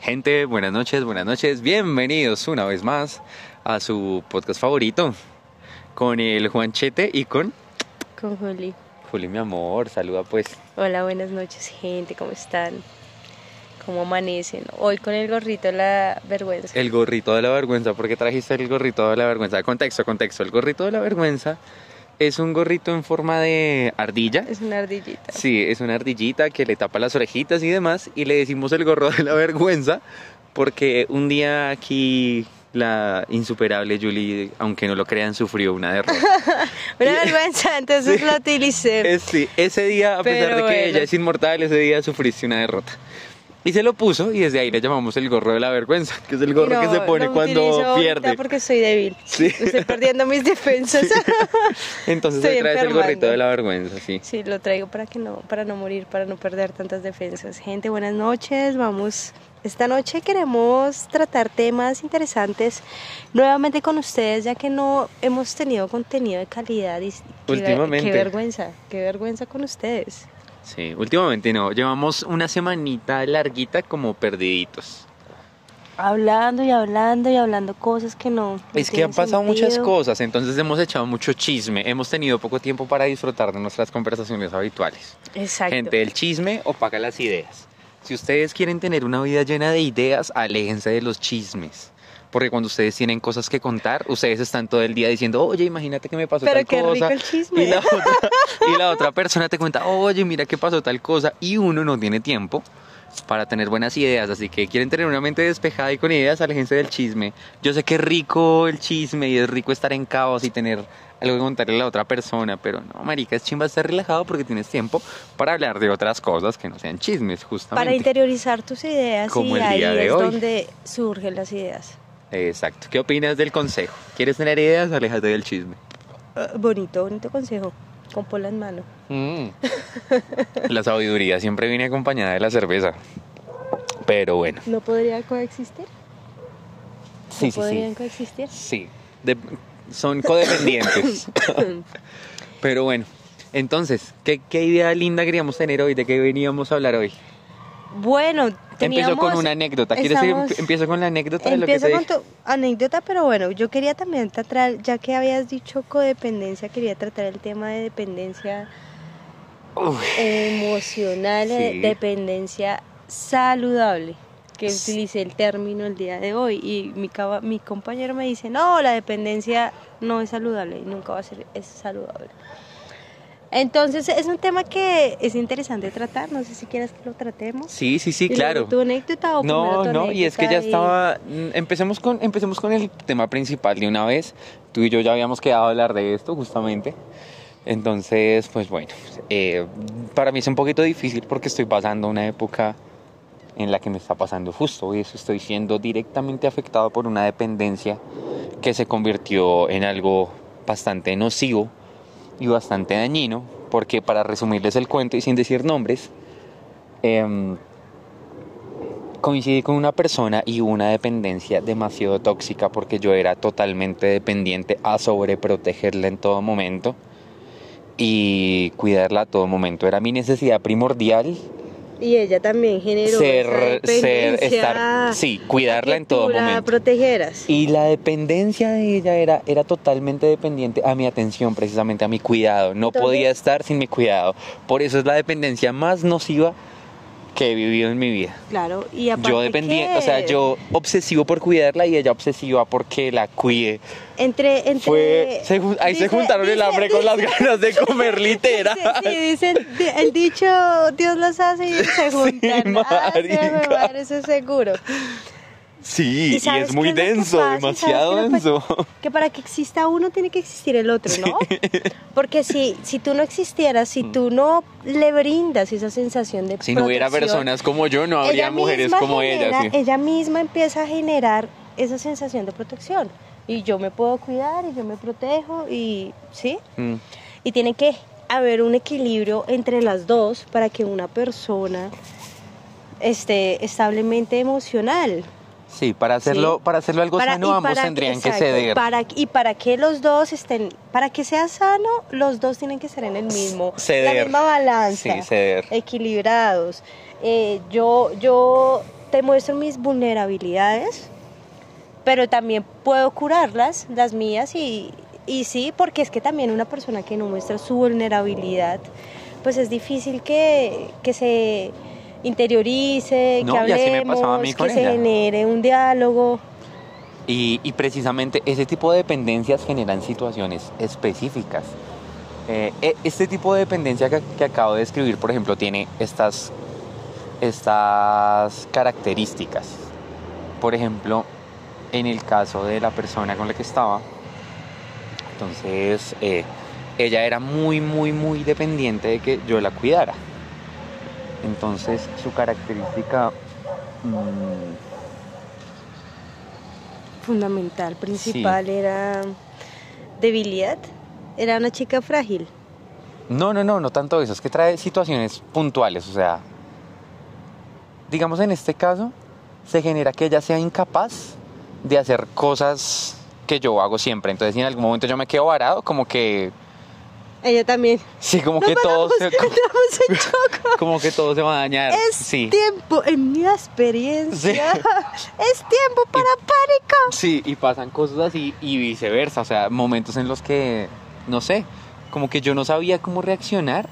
Gente, buenas noches, buenas noches. Bienvenidos una vez más a su podcast favorito con el Juanchete y con Con Juli. Juli, mi amor. Saluda pues. Hola, buenas noches, gente. ¿Cómo están? ¿Cómo amanecen? Hoy con el gorrito de la vergüenza. El gorrito de la vergüenza. ¿Por qué trajiste el gorrito de la vergüenza? Contexto, contexto. El gorrito de la vergüenza es un gorrito en forma de ardilla. Es una ardillita. Sí, es una ardillita que le tapa las orejitas y demás. Y le decimos el gorro de la vergüenza porque un día aquí la insuperable Julie, aunque no lo crean, sufrió una derrota. Una vergüenza, entonces lo utilicé. Es- sí, ese día, a pesar Pero de que bueno. ella es inmortal, ese día sufriste una derrota. Y se lo puso y desde ahí le llamamos el gorro de la vergüenza, que es el gorro No, que se pone cuando pierde. porque soy débil. Sí. Estoy perdiendo mis defensas. Entonces estoy traes el gorrito de la vergüenza, sí. Sí, lo traigo para que no, para no morir, para no perder tantas defensas. Gente, buenas noches. Vamos. Esta noche queremos tratar temas interesantes nuevamente con ustedes, ya que no hemos tenido contenido de calidad. Y Últimamente. Qué vergüenza, qué vergüenza con ustedes. Sí, últimamente no, llevamos una semanita larguita como perdiditos. Hablando y hablando y hablando cosas que no. no Es que han pasado muchas cosas, entonces hemos echado mucho chisme, hemos tenido poco tiempo para disfrutar de nuestras conversaciones habituales. Exacto. Gente, el chisme opaca las ideas. Si ustedes quieren tener una vida llena de ideas, aléjense de los chismes. Porque cuando ustedes tienen cosas que contar, ustedes están todo el día diciendo, oye, imagínate que me pasó Pero tal qué cosa. rico el chisme. Y la, otra, y la otra persona te cuenta, oye, mira que pasó tal cosa. Y uno no tiene tiempo para tener buenas ideas. Así que quieren tener una mente despejada y con ideas, aléjense del chisme. Yo sé que es rico el chisme y es rico estar en caos y tener algo que contarle a la otra persona, pero no, marica, es chimba estar relajado porque tienes tiempo para hablar de otras cosas que no sean chismes, justamente. Para interiorizar tus ideas Como y el ahí de es hoy. donde surgen las ideas. Exacto. ¿Qué opinas del consejo? ¿Quieres tener ideas? Aléjate del chisme. Ah, bonito, bonito consejo. Con pola en mano. Mm. La sabiduría siempre viene acompañada de la cerveza. Pero bueno. ¿No podría coexistir? Sí, ¿No sí, podrían sí. coexistir? Sí. De- son codependientes. Pero bueno. Entonces, ¿qué, ¿qué idea linda queríamos tener hoy? ¿De qué veníamos a hablar hoy? Bueno, teníamos... Empiezo con una anécdota. ¿Quieres estamos- emp- empiezo con la anécdota de lo que te con dije? tu anécdota, pero bueno, yo quería también tratar, ya que habías dicho codependencia, quería tratar el tema de dependencia emocional, Sí. dependencia saludable, que Sí. utilicé el término el día de hoy y mi, caba- mi compañero me dice, no, la dependencia no es saludable y nunca va a ser es saludable. Entonces es un tema que es interesante tratar, no sé si quieres que lo tratemos. Sí, sí, sí, claro. ¿Tu anécdota o No, tu no, y es que ya y- estaba. mm, Empecemos con, empecemos con el tema principal de una vez. Tú y yo ya habíamos quedado a hablar de esto, justamente. Entonces, pues bueno, eh, para mí es un poquito difícil porque estoy pasando una época en la que me está pasando justo eso. Estoy siendo directamente afectado por una dependencia que se convirtió en algo bastante nocivo y bastante dañino. Porque para resumirles el cuento y sin decir nombres, em, coincidí con una persona y una dependencia demasiado tóxica porque yo era totalmente dependiente a sobreprotegerla en todo momento y cuidarla a todo momento. Era mi necesidad primordial Y ella también generó ser, ser, estar, sí, cuidarla en todo la momento. protegeras. Y la dependencia de ella era, era totalmente dependiente a mi atención, precisamente a mi cuidado. No Entonces- podía estar sin mi cuidado. Por eso es la dependencia más nociva que he vivido en mi vida. Claro, y aparte Yo dependía, o sea, yo obsesivo por cuidarla y ella obsesiva porque la cuide. entre entre Fue, se ahí se dice- juntaron el dice- hambre con las ganas de comer literal. Sí, sí, dice el, di- el dicho Dios los hace y se juntan. Ah, sí, marica. madre, eso es seguro. Sí, y, es muy denso, demasiado denso. Que para que exista uno tiene que existir el otro, ¿no? Porque si, si tú no existieras, si tú no le brindas esa sensación de Mm. Si no hubiera personas como yo, no habría mujeres como genera- ella. sí. Ella misma empieza a generar esa sensación de protección. Y yo me puedo cuidar y yo me protejo y, ¿sí? Mm. Y tiene que haber un equilibrio entre las dos para que una persona esté establemente emocional. Sí, para hacerlo, Sí. para hacerlo algo Para- sano, ambos para- tendrían exacto, que ceder. Para, y para que los dos estén, para que sea sano, los dos tienen que ser en el mismo, Ceder. la misma balanza, Sí, ceder. equilibrados. Eh, yo, yo te muestro mis vulnerabilidades, pero también puedo curarlas, las mías, y, y sí, porque es que también una persona que no muestra su vulnerabilidad, pues es difícil que, que se interiorice, No, que hablemos, que se genere un diálogo. Y, y precisamente ese tipo de dependencias generan situaciones específicas. Eh, e- este tipo de dependencia que, que acabo de describir, por ejemplo, tiene estas, estas características. Por ejemplo, en el caso de la persona con la que estaba, entonces eh, ella era muy, muy, muy dependiente de que yo la cuidara. Entonces su característica... mm, fundamental, principal era debilidad. Era una chica frágil. No, no, no, no tanto eso, es que trae situaciones puntuales, o sea, digamos en este caso, se genera que ella sea incapaz de hacer cosas que yo hago siempre, entonces si en algún momento yo me quedo varado, como que, Ella también. sí, como No que todo paramos, se, como, en que todo se va a dañar, Es sí, tiempo, en mi experiencia, Sí. es tiempo para pánico. sí, y pasan cosas así y viceversa, o sea, momentos en los que, no sé, como que yo no sabía cómo reaccionar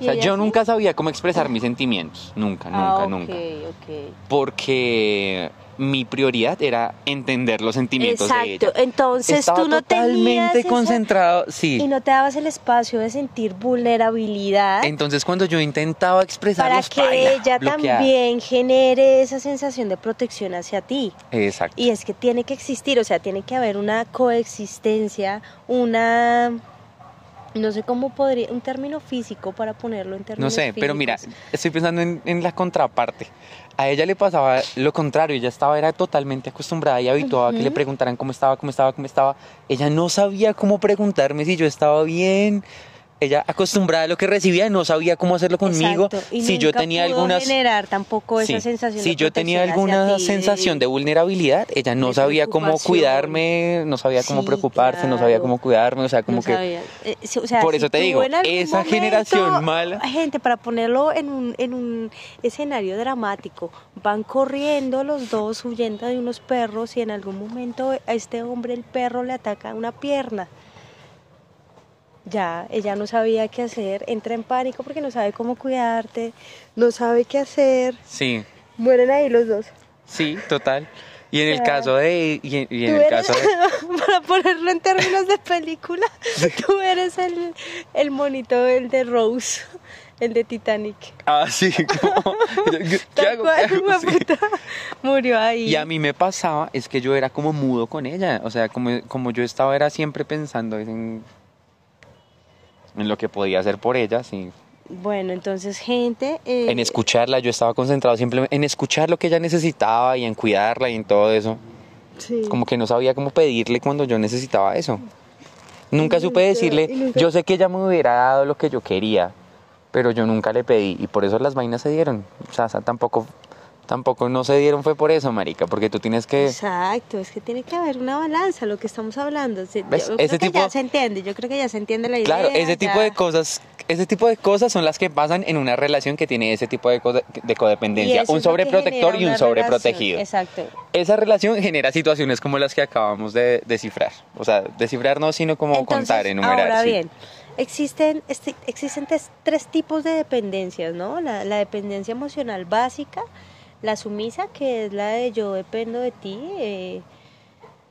O ¿Y sea, yo sí? nunca sabía cómo expresar mis sentimientos, nunca, nunca, ah, nunca. ok, ok. Porque mi prioridad era entender los sentimientos de ella. Exacto, entonces Estaba tú no tenías totalmente esa- concentrado, y sí. no te dabas el espacio de sentir vulnerabilidad Entonces cuando yo intentaba expresar para que paila, ella bloqueada. también genere esa sensación de protección hacia ti. Exacto. Y es que tiene que existir, o sea, tiene que haber una coexistencia, una... No sé cómo podría, un término físico para ponerlo en No términos sé, pero mira, estoy pensando en, en la contraparte. A ella le pasaba lo contrario, ella estaba era totalmente acostumbrada y habituada a que le preguntaran cómo estaba, cómo estaba, cómo estaba. Ella no sabía cómo preguntarme si yo estaba bien. Ella acostumbrada a lo que recibía no sabía cómo hacerlo conmigo. Exacto, y si yo tenía pudo algunas generar tampoco esa sensación Si de yo tenía alguna ti, sensación de vulnerabilidad, ella no de sabía cómo cuidarme, no sabía cómo Sí, preocuparse, no sabía cómo cuidarme, o sea, como no que. Eh, sí, o sea, Por si eso te digo, esa generación mala- Gente, para ponerlo en un, en un escenario dramático, van corriendo los dos huyendo de unos perros y en algún momento a este hombre el perro le ataca una pierna. Ya, ella no sabía qué hacer, entra en pánico porque no sabe cómo cuidarte, no sabe qué hacer. sí, Mueren ahí los dos. sí, total. Y en el caso de y en, y en Tú el eres- caso de para ponerlo en términos de película, tú eres el, el monito, el de Rose, el de Titanic. Ah, sí, como, ¿qué Tal hago? cual, ¿Qué hago? hijo de Sí. puta, Murió ahí. Y a mí me pasaba es que yo era como mudo con ella, o sea, como, como yo estaba era siempre pensando en, en lo que podía hacer por ella, sí. Bueno, entonces, gente. eh, En escucharla, yo estaba concentrado simplemente en escuchar lo que ella necesitaba y en cuidarla y en todo eso. sí. Como que no sabía cómo pedirle cuando yo necesitaba eso. Nunca Y supe nunca- decirle, nunca- yo sé que ella me hubiera dado lo que yo quería, pero yo nunca le pedí y por eso las vainas se dieron. O sea, tampoco, tampoco no se dieron fue por eso, marica, porque tú tienes que... Exacto, es que tiene que haber una balanza, lo que estamos hablando. Yo Ese que tipo- ya se entiende, yo creo que ya se entiende la idea. Claro, ese tipo ya. de cosas, ese tipo de cosas son las que pasan en una relación que tiene ese tipo de, co- de codependencia, un sobreprotector y un sobreprotegido. Exacto. Esa relación genera situaciones como las que acabamos de descifrar. O sea, descifrar no, sino como Entonces, contar, enumerar. Ahora sí. bien, existen, este- existen tres, tres tipos de dependencias, ¿no? La, la dependencia emocional básica, la sumisa, que es la de yo dependo de ti, eh,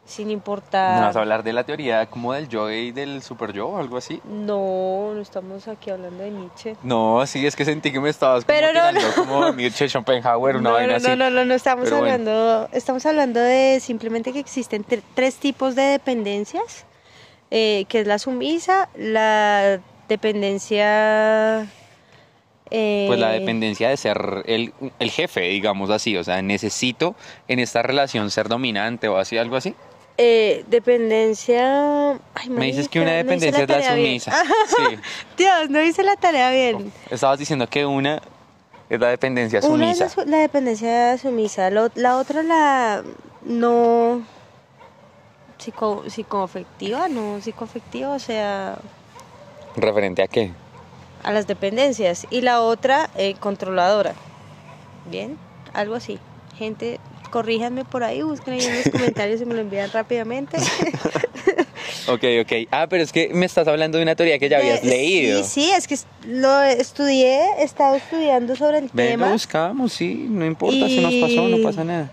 sin ¿No importar... vas a hablar de la teoría como del yo y del super yo o algo así? No, no estamos aquí hablando de Nietzsche. No, sí, es que sentí que me estabas como Pero no, tirando no. como Nietzsche, Schopenhauer, una no, vaina no, así. no, no, no, no estamos Pero bueno. hablando, estamos hablando de simplemente que existen tre- tres tipos de dependencias, eh, que es la sumisa, la dependencia... eh, Pues la dependencia de ser el, el jefe, digamos así. O sea, necesito en esta relación ser dominante o así, algo así. eh, dependencia... Ay, Me dices que una no dependencia es la sumisa. Sí. Dios, no hice la tarea bien. Estabas diciendo que una Es la dependencia Una es sumisa. la, dependencia sumisa, lo- la otra la no psico, psicoafectiva, no psicoafectiva, o sea, ¿Referente a qué? A las dependencias. Y la otra eh, controladora. Bien, algo así. Gente, corríjanme por ahí, busquen ahí en los comentarios y me lo envían rápidamente. Ok, ok. Ah, pero es que me estás hablando de una teoría que ya habías Eh, leído. Sí, sí, es que lo estudié, he estado estudiando sobre el Ven, lo tema. buscamos, sí, no importa si nos pasó, no Y- pasa nada.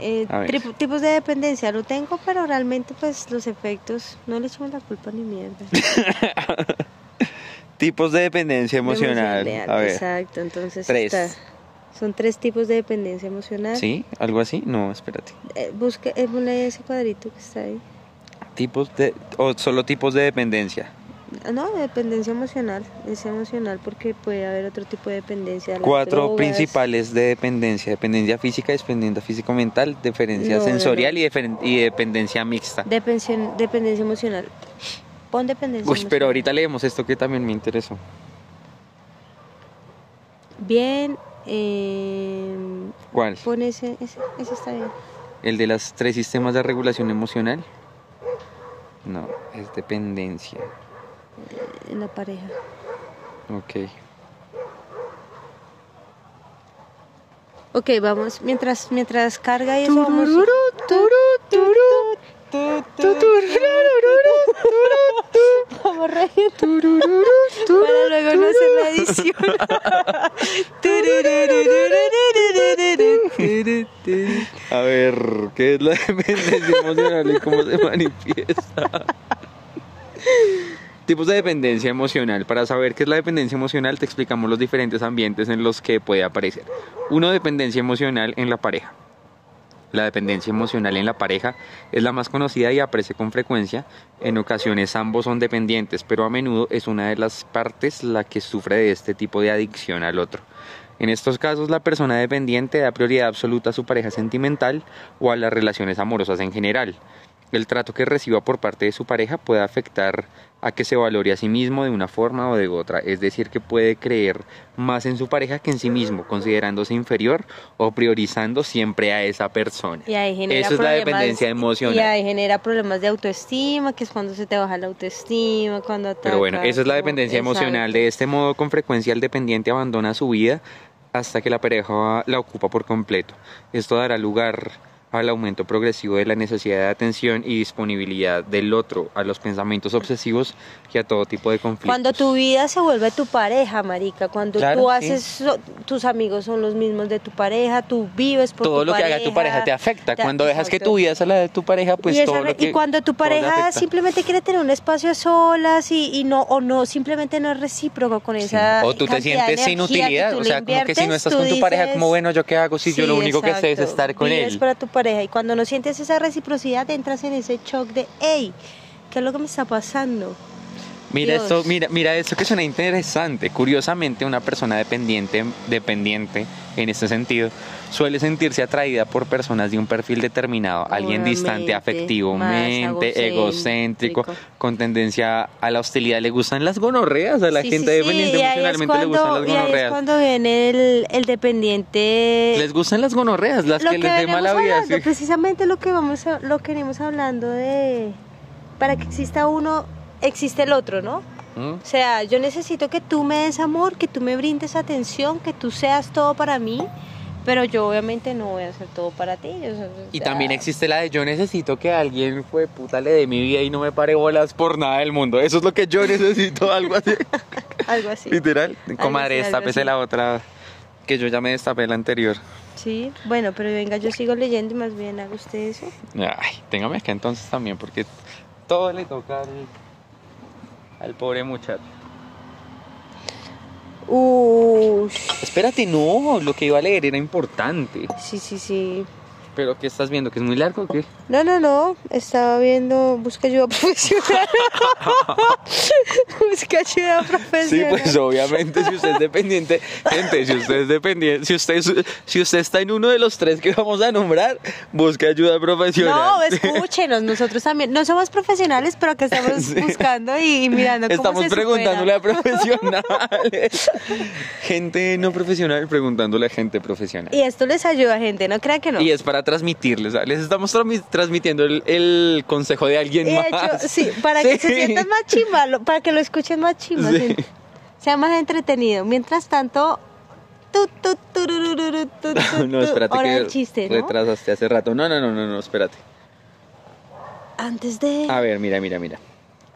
Eh, tipos de dependencia lo tengo, pero realmente pues los efectos no le echamos la culpa ni mierda. Tipos de dependencia emocional. Emocional, A ver. Exacto, entonces Tres. está- son tres tipos de dependencia emocional. ¿Sí? ¿Algo así? No, espérate. Eh, busque, eh, ponle ese cuadrito que está ahí. Tipos de... O solo tipos de dependencia. No, dependencia emocional, es emocional porque puede haber otro tipo de dependencia. Cuatro drogas. principales de dependencia. Dependencia física, dependencia físico-mental, dependencia No, no, sensorial no. Y, defen- y dependencia mixta. Depensión- dependencia emocional. Pon dependencia Uy, pero ahorita leemos esto que también me interesó. Bien, eh, ¿Cuál? pon ese, ese, ese está bien. ¿El de las tres sistemas de regulación emocional? No, es dependencia. En la pareja. Ok. Ok, vamos, mientras, mientras carga y eso vamos. Vamos riendo. Para luego no hacer la edición. A ver, ¿qué es la dependencia emocional y cómo se manifiesta? Tipos de dependencia emocional. Para saber qué es la dependencia emocional, te explicamos los diferentes ambientes en los que puede aparecer. Uno, dependencia emocional en la pareja. La dependencia emocional en la pareja es la más conocida y aparece con frecuencia. En ocasiones ambos son dependientes, pero a menudo es una de las partes la que sufre de este tipo de adicción al otro. En estos casos, la persona dependiente da prioridad absoluta a su pareja sentimental o a las relaciones amorosas en general. El trato que reciba por parte de su pareja puede afectar a que se valore a sí mismo de una forma o de otra, es decir, que puede creer más en su pareja que en sí mismo, considerándose inferior o priorizando siempre a esa persona. Y ahí genera Eso es la dependencia emocional. Y ahí genera problemas de autoestima, que es cuando se te baja la autoestima, cuando Pero bueno, esa es la dependencia emocional. De este modo, con frecuencia, el dependiente abandona su vida hasta que la pareja la ocupa por completo. Esto dará lugar al aumento progresivo de la necesidad de atención y disponibilidad del otro, a los pensamientos obsesivos y a todo tipo de conflictos. Cuando tu vida se vuelve tu pareja, marica, cuando Claro, tú sí. haces, so- tus amigos son los mismos de tu pareja, tú vives por todo tu lo que pareja. haga tu pareja te afecta. te- Cuando dejas que exacto. tu vida sea la de tu pareja, pues y, todo lo que y cuando tu todo pareja simplemente quiere tener un espacio a solas y, y no o no simplemente no es recíproco con Sí. esa O tú te sientes sin utilidad, o sea, como que si no estás con tu pareja, dices- como bueno, yo qué hago si yo lo Sí, único que sé es exacto. estar con Vives él. para tu pareja y cuando no sientes esa reciprocidad entras en ese shock de hey qué es lo que me está pasando Mira Dios. esto, mira, mira esto que suena interesante. Curiosamente, una persona dependiente, dependiente en este sentido, suele sentirse atraída por personas de un perfil determinado, alguien distante afectivamente, egocéntrico, con tendencia a la hostilidad. ¿Le gustan las gonorreas? A la Sí, gente sí, dependiente emocionalmente le gustan las ahí es gonorreas. cuando viene el, el dependiente Les gustan las gonorreas, las lo que, que les dé mala vida. precisamente lo que vamos a- lo que venimos hablando de para que exista uno existe el otro no ¿Mm? o sea yo necesito que tú me des amor que tú me brindes atención que tú seas todo para mí pero yo obviamente no voy a hacer todo para ti o sea, Y también existe la de yo necesito que alguien fue puta le dé mi vida y no me pare bolas por nada del mundo. Eso es lo que yo necesito, algo así. algo así Literal. Comadre, destápese la otra que yo ya me destapé la anterior. sí bueno pero venga yo sigo leyendo y más bien haga usted eso Ay, téngame acá entonces también, porque todo le toca al, al pobre muchacho. Ush. Espérate, no, lo que iba a leer era importante. sí sí sí Pero ¿qué estás viendo? ¿Que es muy largo o qué? No, no, no. Estaba viendo Busca ayuda profesional. Busca ayuda Sí, profesional. pues obviamente si usted es dependiente, gente, si usted es dependiente, si usted, es- si usted está en uno de los tres que vamos a nombrar, busque ayuda profesional. No, escúchenos, nosotros también, no somos profesionales, pero que estamos Sí. buscando y, y mirando cómo Estamos se preguntándole a profesionales. gente no profesional preguntándole a gente profesional. Y esto les ayuda, gente, no crean que no. Y es para transmitirles, ¿sabes? les estamos transmitiendo el, el consejo de alguien de más. hecho, sí, para que se sientan más chimba, para que lo escuchen más chimba, Sí. sea más entretenido. Mientras tanto, tu, tu, tururururu, tu, tu, No, espérate hora que del chiste, ¿no? retrasaste hace rato. No, no, no, no, no, espérate. Antes de... A ver, mira, mira, mira.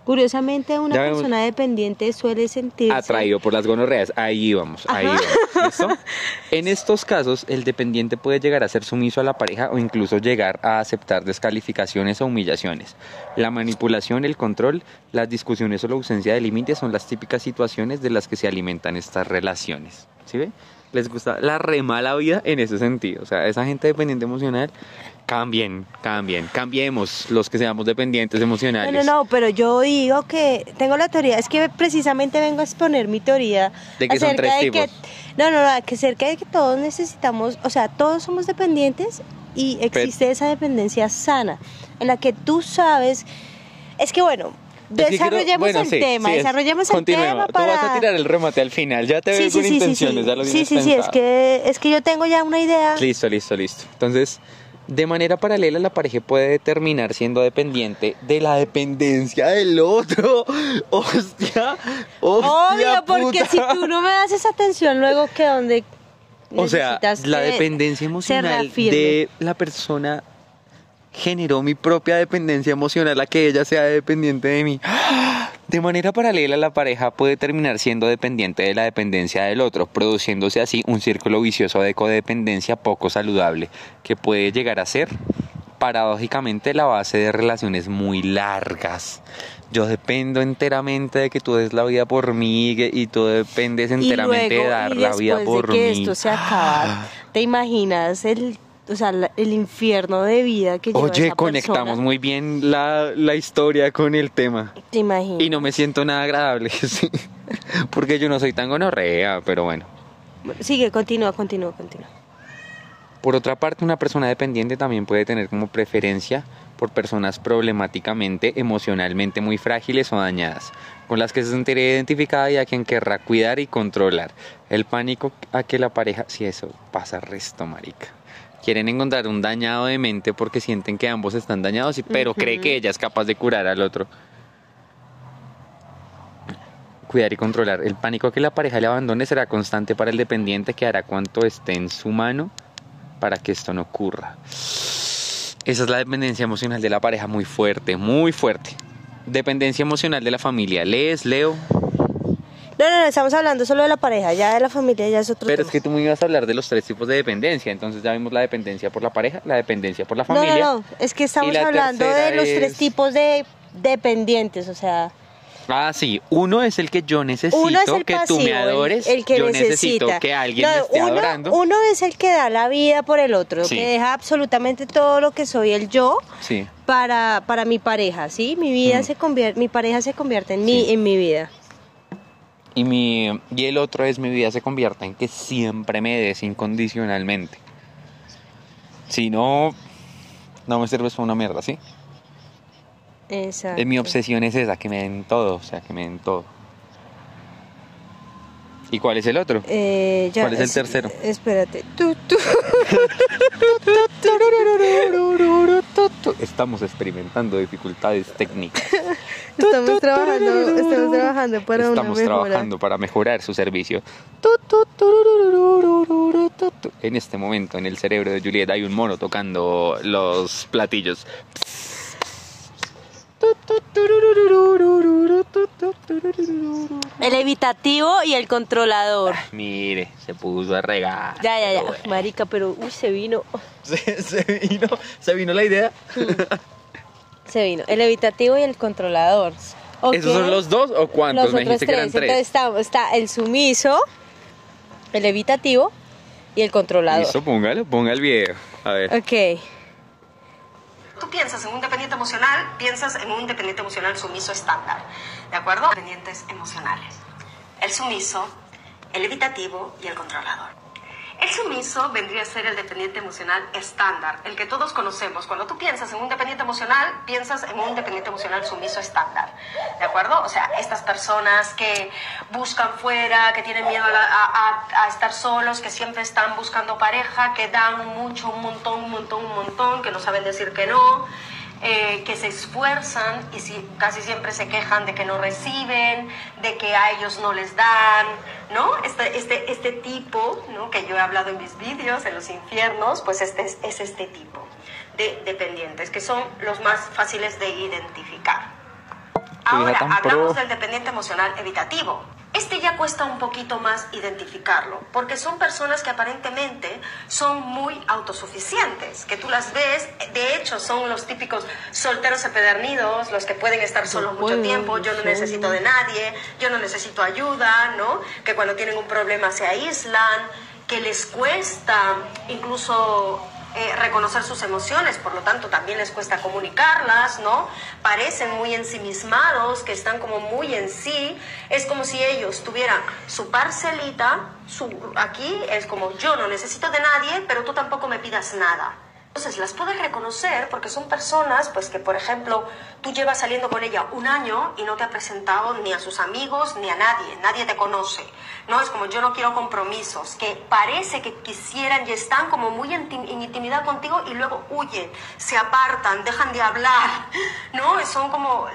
Curiosamente, una vemos- persona dependiente suele sentirse... Atraído por las gonorreas. Ahí vamos, ahí Ajá. vamos. ¿Listo? En estos casos, el dependiente puede llegar a ser sumiso a la pareja o incluso llegar a aceptar descalificaciones o humillaciones. La manipulación, el control, las discusiones o la ausencia de límites son las típicas situaciones de las que se alimentan estas relaciones. ¿Sí ve? Les gusta la re mala vida en ese sentido. O sea, esa gente dependiente emocional, cambien, cambien, cambiemos los que seamos dependientes No, emocionales. no, no, pero yo digo que tengo la teoría, es que precisamente vengo a exponer mi teoría De que son tres de que tipos. no, no, no, que acerca de que todos necesitamos, o sea, todos somos dependientes y existe esa dependencia sana en la que tú sabes, es que bueno, que desarrollemos bueno, el sí, tema, sí, es- desarrollemos el tema Tú para vas a tirar el remate al final, ya te veo con intenciones, ya lo sí, sí, sí, es que es que yo tengo ya una idea. Listo, listo, listo. Entonces, de manera paralela, la pareja puede terminar siendo dependiente de la dependencia del otro. Hostia, hostia, Obvio, porque puta. si tú no me das esa atención luego que donde O sea, la dependencia emocional de la persona generó mi propia dependencia emocional a que ella sea dependiente de mí. De manera paralela, la pareja puede terminar siendo dependiente de la dependencia del otro, produciéndose así un círculo vicioso de codependencia poco saludable, que puede llegar a ser, paradójicamente, la base de relaciones muy largas. Yo dependo enteramente de que tú des la vida por mí y tú dependes enteramente luego, de dar la vida por de que mí. esto se acaba, ¿te imaginas el, o sea, el infierno de vida que lleva Oye, esa conectamos persona? muy bien la, la historia con el tema. ¿Te imaginas? Y no me siento nada agradable, sí. Porque yo no soy tan gonorrea, pero bueno. Sigue, continúa, continúa, continúa. Por otra parte, una persona dependiente también puede tener como preferencia por personas problemáticamente, emocionalmente muy frágiles o dañadas, con las que se sentirá identificada y a quien querrá cuidar y controlar. El pánico a que la pareja, si eso pasa resto, marica. Quieren encontrar un dañado de mente porque sienten que ambos están dañados, pero cree que ella es capaz de curar al otro. Cuidar y controlar. El pánico a que la pareja le abandone será constante para el dependiente que hará cuanto esté en su mano para que esto no ocurra. Esa es la dependencia emocional de la pareja muy fuerte, muy fuerte. Dependencia emocional de la familia. ¿Lees, Leo? No, no, no, estamos hablando solo de la pareja, ya de la familia ya es otro Pero tema. es que tú me ibas a hablar de los tres tipos de dependencia. Entonces ya vimos la dependencia por la pareja, la dependencia por la familia. no, no, es que estamos hablando de los tres es- tipos de dependientes, o sea, Ah, sí. Uno es el que yo necesito uno es el que pasivo, tú me adores. el, que yo necesita. necesito que alguien No, me esté uno, adorando. Uno es el que da la vida por el otro, Sí. que deja absolutamente todo lo que soy el yo Sí. para, para mi pareja, ¿sí? Mi vida Mm. se convierte, mi pareja se convierte en mí, Sí. en mi vida. Y, mi, y el otro es mi vida se convierta en que siempre me des incondicionalmente. Si no, no me sirves para una mierda, ¿sí? Exacto. Eh, mi obsesión es esa, que me den todo, o sea, que me den todo. ¿Y cuál es el otro? Eh, ya, ¿Cuál es el tercero? Espérate. Estamos experimentando dificultades técnicas. Estamos trabajando, estamos trabajando para Estamos una mejora. trabajando para mejorar su servicio. En este momento, en el cerebro de Juliet hay un mono tocando los platillos. El evitativo y el controlador. Mire, se puso a regar. Ya, ya, ya. Marica, pero uy, se vino. Se, se vino, se vino la idea. Se vino. El evitativo y el controlador. ¿Esos son los dos o cuántos? Los Me otros dijiste que eran tres. Entonces está, está el sumiso, el evitativo y el controlador. Listo, póngalo, ponga el video. A ver. Ok. Tú piensas en un dependiente emocional, piensas en un dependiente emocional sumiso estándar. ¿de acuerdo? Dependientes emocionales. El sumiso, el evitativo y el controlador. El sumiso vendría a ser el dependiente emocional estándar, el que todos conocemos. Cuando tú piensas en un dependiente emocional, piensas en un dependiente emocional sumiso estándar. ¿De acuerdo? O sea, estas personas que buscan fuera, que tienen miedo a, estar solos, que siempre están buscando pareja, que dan mucho, un montón, un montón, un montón, que no saben decir que no. Eh, que se esfuerzan y si, casi siempre se quejan de que no reciben, de que a ellos no les dan, ¿no? Este, este, este tipo, ¿no? que yo he hablado en mis vídeos, en los infiernos, pues este es, es este tipo de dependientes, que son los más fáciles de identificar. Ahora, hablamos del dependiente emocional evitativo. Este ya cuesta un poquito más identificarlo, porque son personas que aparentemente son muy autosuficientes, que tú las ves, de hecho son los típicos solteros empedernidos, los que pueden estar solos mucho tiempo, yo no necesito de nadie, yo no necesito ayuda, ¿no? Que cuando tienen un problema se aíslan, que les cuesta incluso eh, reconocer sus emociones, por lo tanto también les cuesta comunicarlas, ¿no? Parecen muy ensimismados, que están como muy en sí. Es como si ellos tuvieran su parcelita, su, aquí es como yo no necesito de nadie, pero tú tampoco me pidas nada. Entonces las puedes reconocer porque son personas, pues que por ejemplo tú llevas saliendo con ella un año y no te ha presentado ni a sus amigos ni a nadie, nadie te conoce. No es como yo no quiero compromisos, que parece que quisieran y están como muy en, intimidad contigo y luego huyen, se apartan, dejan de hablar, ¿no? Son como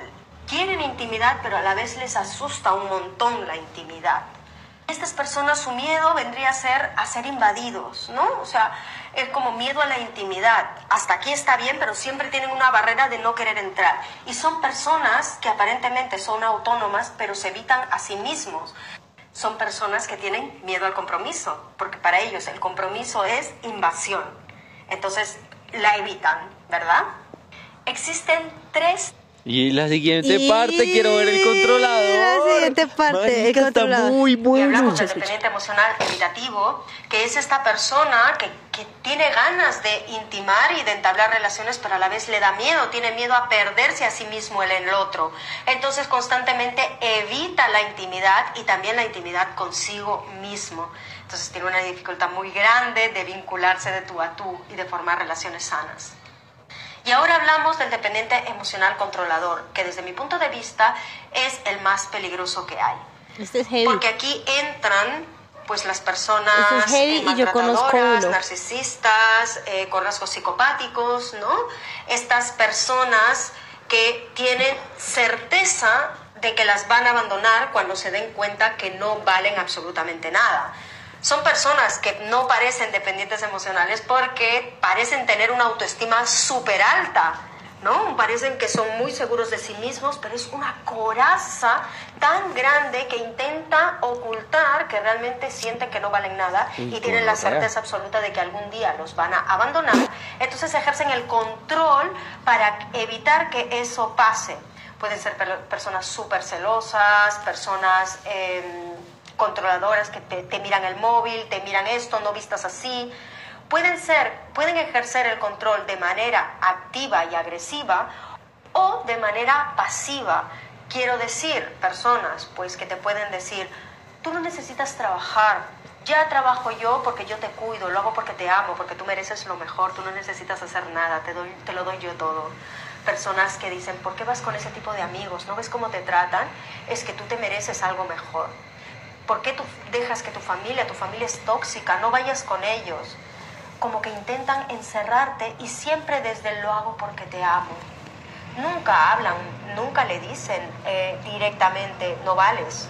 quieren intimidad pero a la vez les asusta un montón la intimidad. Estas personas su miedo vendría a ser a ser invadidos, ¿no? O sea, es como miedo a la intimidad. Hasta aquí está bien, pero siempre tienen una barrera de no querer entrar. Y son personas que aparentemente son autónomas, pero se evitan a sí mismos. Son personas que tienen miedo al compromiso, porque para ellos el compromiso es invasión. Entonces la evitan, ¿verdad? Existen tres y la siguiente parte, quiero ver el controlador. La siguiente parte, el controlador. Está muy bueno. Y hablamos del dependiente emocional evitativo, que es esta persona que, que, tiene ganas de intimar y de entablar relaciones, pero a la vez le da miedo, tiene miedo a perderse a sí mismo en el otro. Entonces constantemente evita la intimidad y también la intimidad consigo mismo. Entonces tiene una dificultad muy grande de vincularse de tú a tú y de formar relaciones sanas. Y ahora hablamos del dependiente emocional controlador, que desde mi punto de vista es el más peligroso que hay. Este Porque aquí entran pues las personas este maltratadoras, narcisistas, eh, con rasgos psicopáticos, ¿no? Estas personas que tienen certeza de que las van a abandonar cuando se den cuenta que no valen absolutamente nada son personas que no parecen dependientes emocionales porque parecen tener una autoestima súper alta, ¿no? Parecen que son muy seguros de sí mismos, pero es una coraza tan grande que intenta ocultar que realmente sienten que no valen nada y, tienen la certeza absoluta de que algún día los van a abandonar. Entonces ejercen el control para evitar que eso pase. Pueden ser personas súper celosas, personas... Em, controladoras que te, miran el móvil, te miran esto, no vistas así. Pueden ser, pueden ejercer el control de manera activa y agresiva o de manera pasiva. Quiero decir, personas pues que te pueden decir, tú no necesitas trabajar, ya trabajo yo porque yo te cuido, lo hago porque te amo, porque tú mereces lo mejor, tú no necesitas hacer nada, te, doy, te lo doy yo todo. Personas que dicen, ¿por qué vas con ese tipo de amigos? ¿No ves cómo te tratan? Es que tú te mereces algo mejor. ¿Por qué tú dejas que tu familia, tu familia es tóxica? No vayas con ellos. Como que intentan encerrarte y siempre desde lo hago porque te amo. Nunca hablan, nunca le dicen eh, directamente no vales,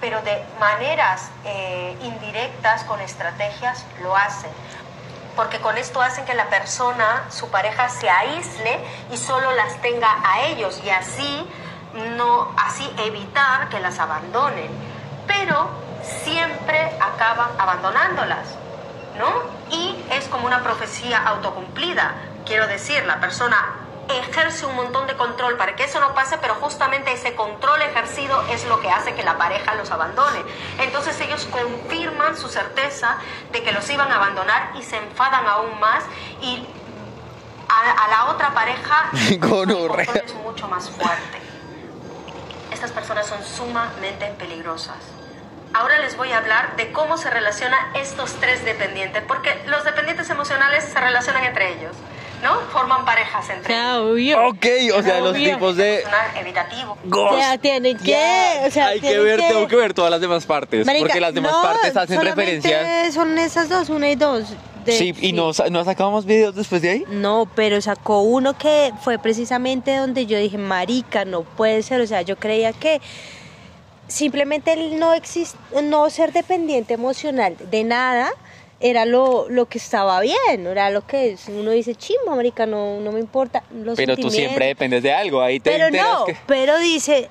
pero de maneras eh, indirectas, con estrategias, lo hacen. Porque con esto hacen que la persona, su pareja, se aísle y solo las tenga a ellos y así no así evitar que las abandonen pero siempre acaban abandonándolas, ¿no? Y es como una profecía autocumplida. Quiero decir, la persona ejerce un montón de control para que eso no pase, pero justamente ese control ejercido es lo que hace que la pareja los abandone. Entonces ellos confirman su certeza de que los iban a abandonar y se enfadan aún más y a, la otra pareja con es mucho más fuerte muchas personas son sumamente peligrosas. Ahora les voy a hablar de cómo se relacionan estos tres dependientes, porque los dependientes emocionales se relacionan entre ellos, ¿no? Forman parejas entre ellos. obvio. Ok, o sea, los tipos de... Evitativo. O sea, tienen que, o sea, Hay que ver, tengo que ver todas las demás partes, Marica, porque las demás no, partes hacen solamente referencia... Son esas dos, una y dos. de- Sí, y no, sa- no sacamos videos después de ahí. No, pero sacó uno que fue precisamente donde yo dije, marica, no puede ser. O sea, yo creía que simplemente el no exist no ser dependiente emocional de nada era lo, lo que estaba bien, era lo que es. uno dice, chimba, marica, no, no me importa los Pero tú siempre sentimientos". dependes de algo, ahí te Pero no, que... pero dice,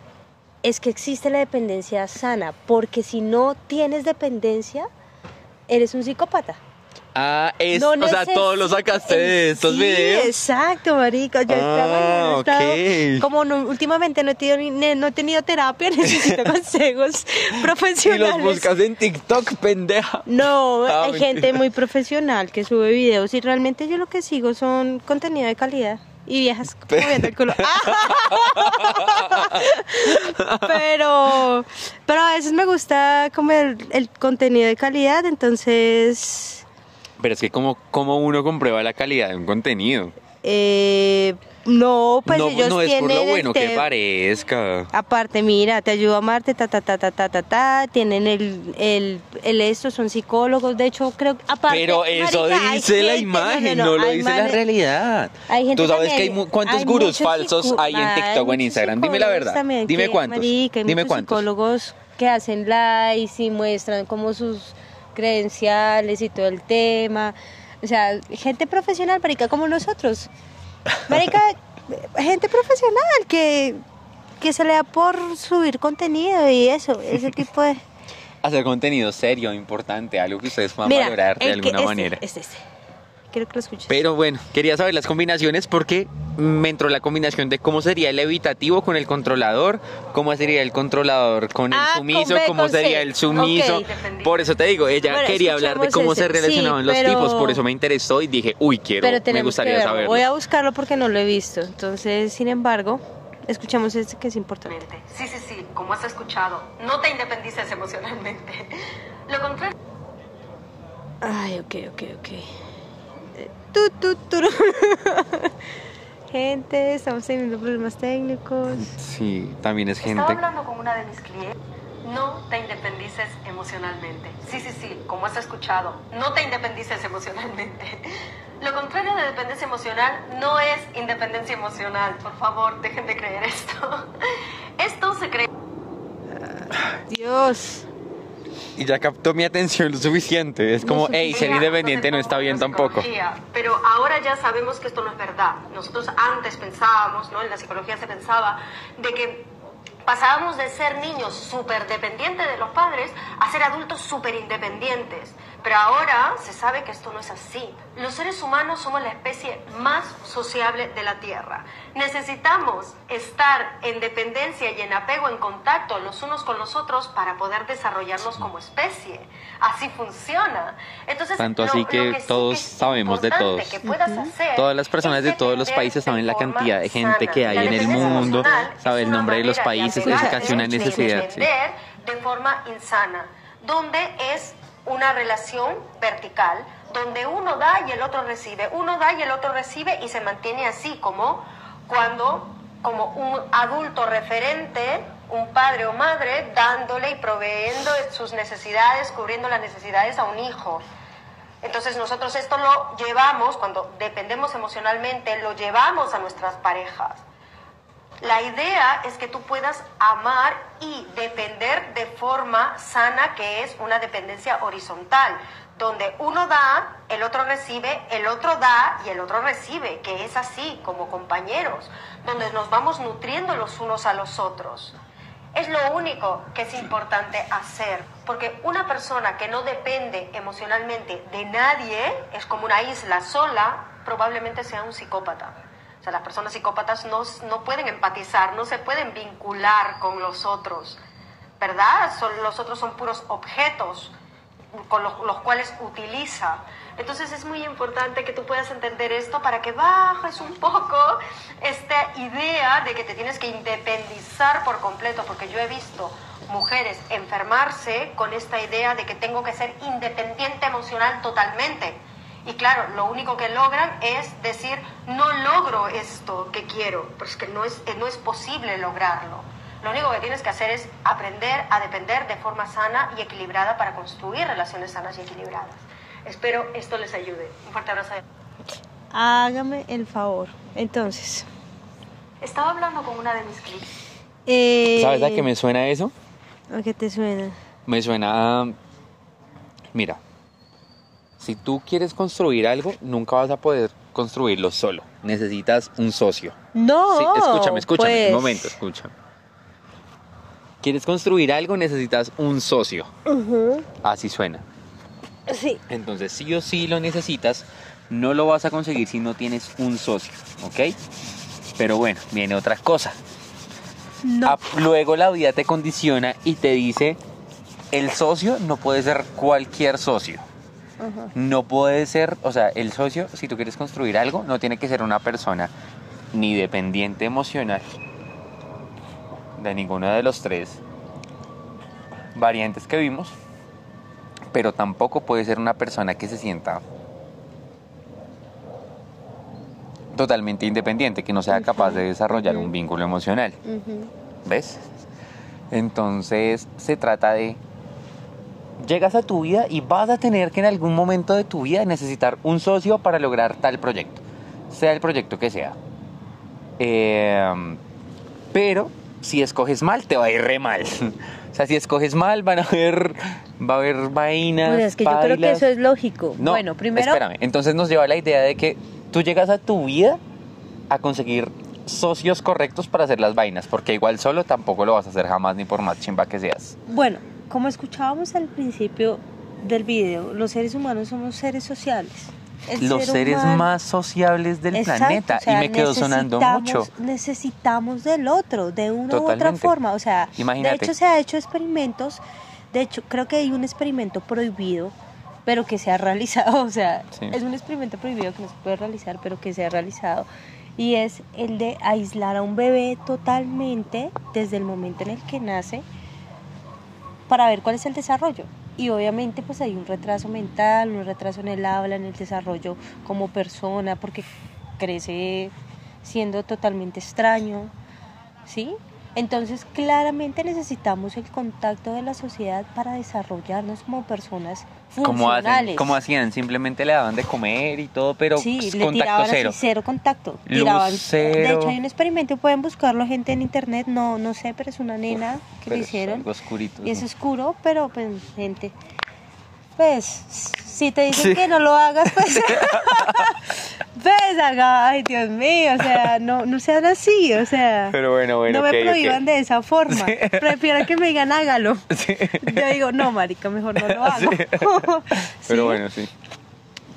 es que existe la dependencia sana, porque si no tienes dependencia, eres un psicópata. Ah, es, No o sea, todo lo sacaste de estos sí, videos. Exacto, marica. Yo Ah, estado- ok. como no- últimamente no he, tenido, no he tenido terapia, necesito consejos Y profesionales. los buscas en TikTok, pendeja. No, Ah, hay mentira. gente muy profesional que sube videos y realmente yo lo que sigo son contenido de calidad y viejas moviendo el culo. pero, pero a veces me gusta como el, el contenido de calidad, entonces Pero es que como, como uno comprueba la calidad de un contenido. eh, no, pues no, ellos no es por lo bueno que parezca. Aparte, mira, te ayuda a amarte, ta, ta, ta, ta, ta, ta, ta, tienen el, el, el esto, son psicólogos, de hecho, creo que, aparte, Pero eso marica, dice la gente- imagen, no, lo dice la realidad. Hay gente Tú sabes también- que hay cuántos hay gurús falsos hay en TikTok o en Instagram. Dime la verdad. también Dime cuántos. marica, hay Dime cuántos. psicólogos que hacen lives y muestran como sus credenciales y todo el tema. O sea, gente profesional, marica, como nosotros. Marica, gente profesional que, que se le da por subir contenido y eso, ese tipo de... Hacer contenido serio, importante, algo que ustedes puedan Mira, valorar de que- alguna este, manera. Este, este. Quiero que lo escuches. Pero bueno, quería saber las combinaciones porque me entró la combinación de cómo sería el evitativo con el controlador, cómo sería el controlador con el Ah, con sumiso, B, cómo con C. sería el sumiso. Ok. Por eso te digo, ella Bueno, quería hablar de escuchemos cómo se ese. relacionaban Sí, los pero- tipos, por eso me interesó y dije, uy, quiero, Pero me gustaría saberlo. Voy a buscarlo porque no lo he visto. Entonces, sin embargo, escuchamos este que es importante. Sí, sí, sí, como has escuchado, no te independices emocionalmente. Lo contrario. Ay, ok, ok, ok. Eh, tu, tu, turu. Gente, estamos teniendo problemas técnicos. Sí, también es Estaba gente. hablando con una de mis clientes. No te independices emocionalmente. Sí, sí, sí, como has escuchado, no te independices emocionalmente. Lo contrario de dependencia emocional no es independencia emocional. Por favor, dejen de creer esto. Esto se cree. Dios. Y ya captó mi atención lo suficiente. Es como, hey, ser independiente no está bien en tampoco. Pero ahora ya sabemos que esto no es verdad. Nosotros antes pensábamos, ¿no? En la psicología se pensaba de que pasábamos de ser niños súper dependientes de los padres a ser adultos súper independientes. Pero ahora se sabe que esto no es así. Los seres humanos somos la especie más sociable de la Tierra. Necesitamos estar en dependencia y en apego, en contacto los unos con los otros para poder desarrollarnos como especie. Así funciona. Entonces, Tanto lo- así lo que sí todos es sabemos de todos. que puedas hacer Todas las personas de todos los países saben la cantidad de gente sana. que hay La en el mundo, sabe el nombre de los países, es casi una de necesidad. sí. de forma insana, donde es una relación vertical, donde uno da y el otro recibe, uno da y el otro recibe y se mantiene así como cuando como un adulto referente, un padre o madre dándole y proveyendo sus necesidades, cubriendo las necesidades a un hijo. Entonces nosotros esto lo llevamos, cuando dependemos emocionalmente, lo llevamos a nuestras parejas. La idea es que tú puedas amar y depender de forma sana, que es una dependencia horizontal, donde uno da, el otro recibe, el otro da y el otro recibe, que es así, como compañeros, donde nos vamos nutriendo los unos a los otros. Es lo único que es importante hacer, porque una persona que no depende emocionalmente de nadie, es como una isla sola, probablemente sea un psicópata. O sea, las personas psicópatas no, no pueden empatizar, no se pueden vincular con los otros, ¿verdad? Son, los otros son puros objetos con los, los cuales utiliza. Entonces es muy importante que tú puedas entender esto para que bajes un poco esta idea de que te tienes que independizar por completo, porque yo he visto mujeres enfermarse con esta idea de que tengo que ser independiente emocional totalmente. Y claro, lo único que logran es decir, no logro esto que quiero, pero es que no es, no es posible lograrlo. Lo único que tienes que hacer es aprender a depender de forma sana y equilibrada para construir relaciones sanas y equilibradas. Espero esto les ayude. Un fuerte abrazo. Hágame el favor. Entonces. Estaba hablando con una de mis clientes. Eh, ¿Sabes a qué me suena eso? ¿A qué te suena? Me suena... a- Mira, si tú quieres construir algo, nunca vas a poder construirlo solo. Necesitas un socio. No. Sí, escúchame, escúchame, pues. un momento, escúchame. Quieres construir algo, necesitas un socio. Así suena. Sí. Entonces, sí o sí lo necesitas, no lo vas a conseguir si no tienes un socio, ¿ok? Pero bueno, viene otra cosa. No. Ah, luego la vida te condiciona y te dice, el socio no puede ser cualquier socio. Ajá. No puede ser, o sea, el socio, si tú quieres construir algo, no tiene que ser una persona ni dependiente emocional de ninguno de los tres variantes que vimos, pero tampoco puede ser una persona que se sienta totalmente independiente, que no sea capaz de desarrollar un vínculo emocional. ¿Ves? Entonces se trata de... Llegas a tu vida y vas a tener que en algún momento de tu vida necesitar un socio para lograr tal proyecto, sea el proyecto que sea. Eh, pero si escoges mal, te va a ir re mal. O sea, si escoges mal, van a haber, va a haber vainas. Pues es que yo creo que eso es lógico. No, bueno, primero. Espérame, entonces nos lleva a la idea de que tú llegas a tu vida a conseguir socios correctos para hacer las vainas, porque igual solo tampoco lo vas a hacer jamás ni por más chimba que seas. Bueno, como escuchábamos al principio del video, los seres humanos somos seres sociales. El Los ser seres humano- más sociables del Exacto, planeta o sea, y me quedó sonando mucho. necesitamos- del otro, de una u otra forma. O sea, Imagínate. de hecho se ha hecho experimentos. De hecho, creo que hay un experimento prohibido, pero que se ha realizado. O sea, Sí. es un experimento prohibido que no se puede realizar, pero que se ha realizado. Y es el de aislar a un bebé totalmente desde el momento en el que nace para ver cuál es el desarrollo. Y obviamente pues hay un retraso mental, un retraso en el habla, en el desarrollo como persona, porque crece siendo totalmente extraño, ¿sí? Entonces claramente necesitamos el contacto de la sociedad para desarrollarnos como personas funcionales. como hacían, simplemente le daban de comer y todo, pero sí, pues, le contacto tiraban cero. así cero contacto. De hecho hay un experimento, pueden buscarlo gente en internet, no, no sé, pero es una nena que lo es hicieron. algo oscurito, Y es ¿no? oscuro, pero pues gente, pues si te dicen Sí. que no lo hagas, pues pues haga, ay Dios mío, o sea, no, no sean así, o sea, Pero bueno, bueno, no me ok, ok. prohíban de esa forma, prefiero que me digan hágalo. Sí. Yo digo, no, marica, mejor no lo hago. Sí. Pero ¿Sí? bueno, sí.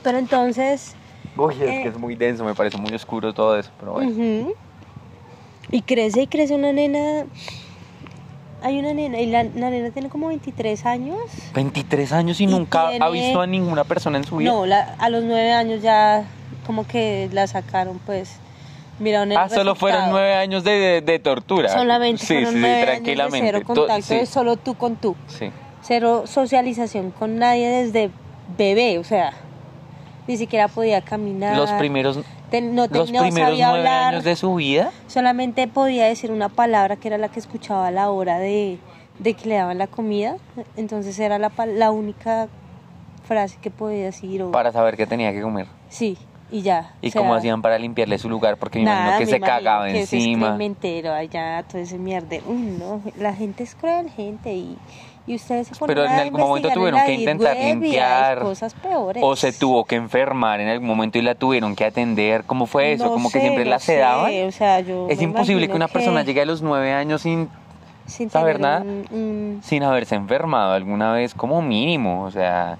Pero entonces, Uy, es Eh. que es muy denso, me parece muy oscuro todo eso, pero bueno. Ujú. Y crece y crece una nena. Hay una nena, y la, la nena tiene como 23 años. 23 años y, Y nunca ha tiene- visto a ninguna persona en su vida. No, la- a los 9 años ya como que la sacaron, pues. Miraron el ah, solo fueron resultado. nueve años de, de- de tortura. Solamente sí, fueron sí, sí, nueve años de tranquilamente. cero To- contacto, es solo tú con tú. sí. Cero socialización con nadie desde bebé, o sea, ni siquiera podía caminar. Los primeros, no, los no primeros sabía nueve hablar. años de su vida. solamente podía decir una palabra que era la que escuchaba a la hora de, de que le daban la comida. Entonces era la, la única frase que podía decir. O, para saber que tenía que comer. Sí, y ya. ¿Y o sea, cómo hacían para limpiarle su lugar? Porque me nada, imagino que me se imagino cagaba que ese encima. excrementero allá, todo ese mierda. Uy, no, la gente es cruel, gente. Y, y ustedes se Pero en algún momento tuvieron que intentar limpiar. cosas peores. O se tuvo que enfermar en algún momento y la tuvieron que atender. ¿Cómo fue eso? No ¿Como que siempre no la sedaban? sé, o sea, yo Es imposible que una persona llegue a los nueve años sin, sin saber nada. un- un- sin haberse enfermado alguna vez, como mínimo. O sea,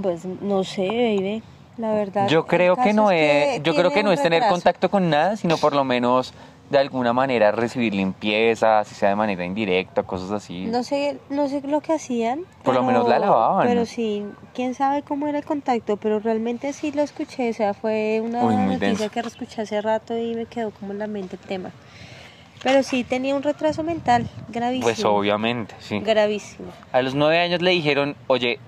Pues no sé, baby. La verdad. yo creo que no es yo creo que no es tener contacto con nada, sino por lo menos de alguna manera recibir limpieza, si sea de manera indirecta, cosas así. No sé, no sé lo que hacían. Por lo menos la lavaban. Pero sí, quién sabe cómo era el contacto, pero realmente sí lo escuché, o sea, fue una Uy, noticia denso. que escuché hace rato y me quedó como en la mente el tema. Pero sí tenía un retraso mental gravísimo. Pues obviamente, sí. Gravísimo. A los nueve años le dijeron, oye,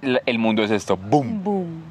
el mundo es esto, boom. Boom.